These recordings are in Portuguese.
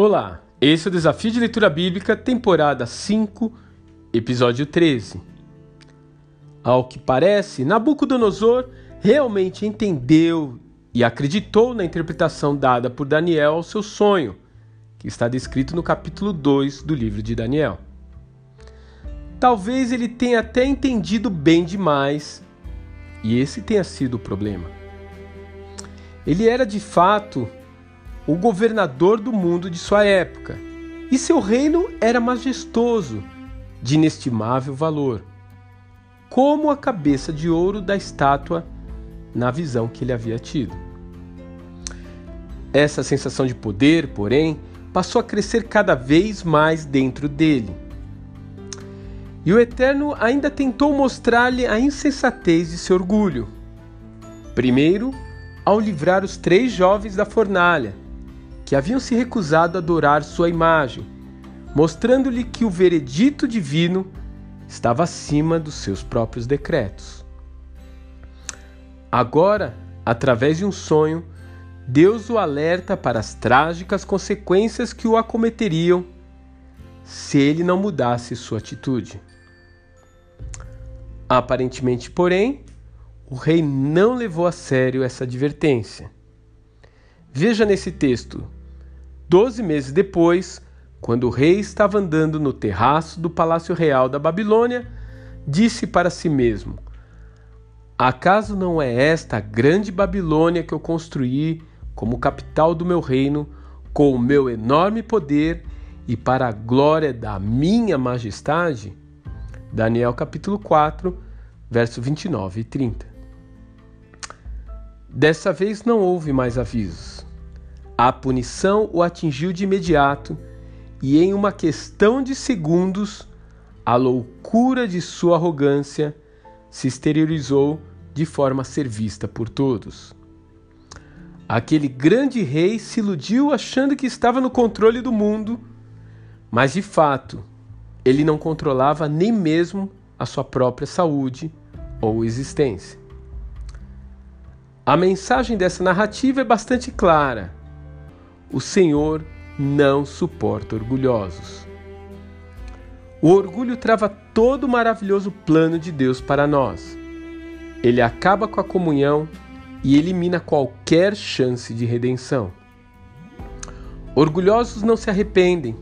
Olá, esse é o Desafio de Leitura Bíblica, temporada 5, episódio 13. Ao que parece, Nabucodonosor realmente entendeu e acreditou na interpretação dada por Daniel ao seu sonho, que está descrito no capítulo 2 do livro de Daniel. Talvez ele tenha até entendido bem demais, e esse tenha sido o problema. Ele era de fato o governador do mundo de sua época, e seu reino era majestoso, de inestimável valor, como a cabeça de ouro da estátua na visão que ele havia tido. Essa sensação de poder, porém, passou a crescer cada vez mais dentro dele. E o Eterno ainda tentou mostrar-lhe a insensatez de seu orgulho. Primeiro, ao livrar os três jovens da fornalha, que haviam se recusado a adorar sua imagem, mostrando-lhe que o veredito divino estava acima dos seus próprios decretos. Agora, através de um sonho, Deus o alerta para as trágicas consequências que o acometeriam se ele não mudasse sua atitude. Aparentemente, porém, o rei não levou a sério essa advertência. Veja nesse texto Doze meses depois, quando o rei estava andando no terraço do palácio real da Babilônia, disse para si mesmo: Acaso não é esta a grande Babilônia que eu construí como capital do meu reino, com o meu enorme poder e para a glória da minha majestade? Daniel capítulo 4, verso 29 e 30. Dessa vez não houve mais avisos. A punição o atingiu de imediato e, em uma questão de segundos, a loucura de sua arrogância se exteriorizou de forma a ser vista por todos. Aquele grande rei se iludiu achando que estava no controle do mundo, mas de fato ele não controlava nem mesmo a sua própria saúde ou existência. A mensagem dessa narrativa é bastante clara o Senhor não suporta orgulhosos. O orgulho trava todo o maravilhoso plano de Deus para nós. Ele acaba com a comunhão e elimina qualquer chance de redenção. Orgulhosos não se arrependem,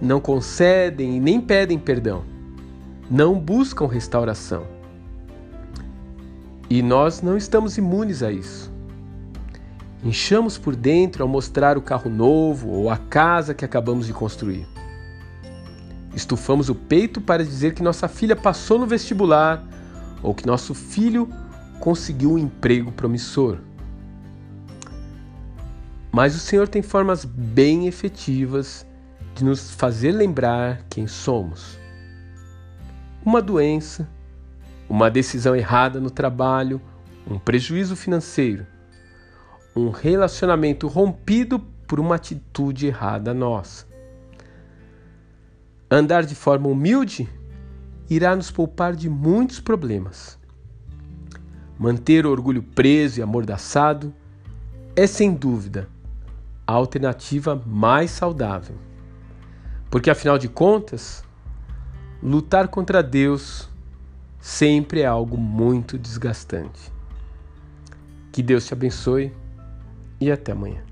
não concedem e nem pedem perdão, não buscam restauração. E nós não estamos imunes a isso. Inchamos por dentro ao mostrar o carro novo ou a casa que acabamos de construir. Estufamos o peito para dizer que nossa filha passou no vestibular ou que nosso filho conseguiu um emprego promissor. Mas o Senhor tem formas bem efetivas de nos fazer lembrar quem somos. Uma doença, uma decisão errada no trabalho, um prejuízo financeiro um relacionamento rompido por uma atitude errada nossa. Andar de forma humilde irá nos poupar de muitos problemas. Manter o orgulho preso e amordaçado é sem dúvida a alternativa mais saudável. Porque afinal de contas, lutar contra Deus sempre é algo muito desgastante. Que Deus te abençoe e até amanhã.